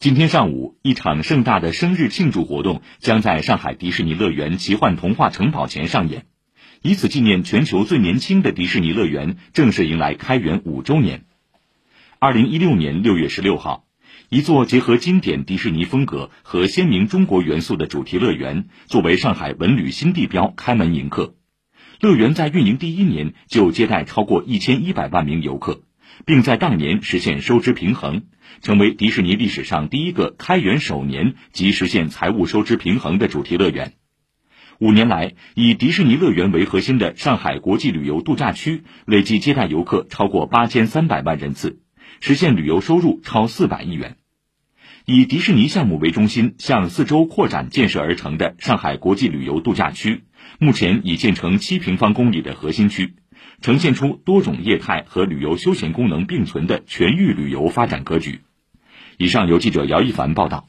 今天上午，一场盛大的生日庆祝活动将在上海迪士尼乐园奇幻童话城堡前上演，以此纪念全球最年轻的迪士尼乐园正式迎来开园五周年。二零一六年六月十六号，一座结合经典迪士尼风格和鲜明中国元素的主题乐园，作为上海文旅新地标开门迎客。乐园在运营第一年就接待超过一千一百万名游客。并在当年实现收支平衡，成为迪士尼历史上第一个开园首年即实现财务收支平衡的主题乐园。五年来，以迪士尼乐园为核心的上海国际旅游度假区累计接待游客超过八千三百万人次，实现旅游收入超四百亿元。以迪士尼项目为中心向四周扩展建设而成的上海国际旅游度假区，目前已建成七平方公里的核心区。呈现出多种业态和旅游休闲功能并存的全域旅游发展格局。以上由记者姚一凡报道。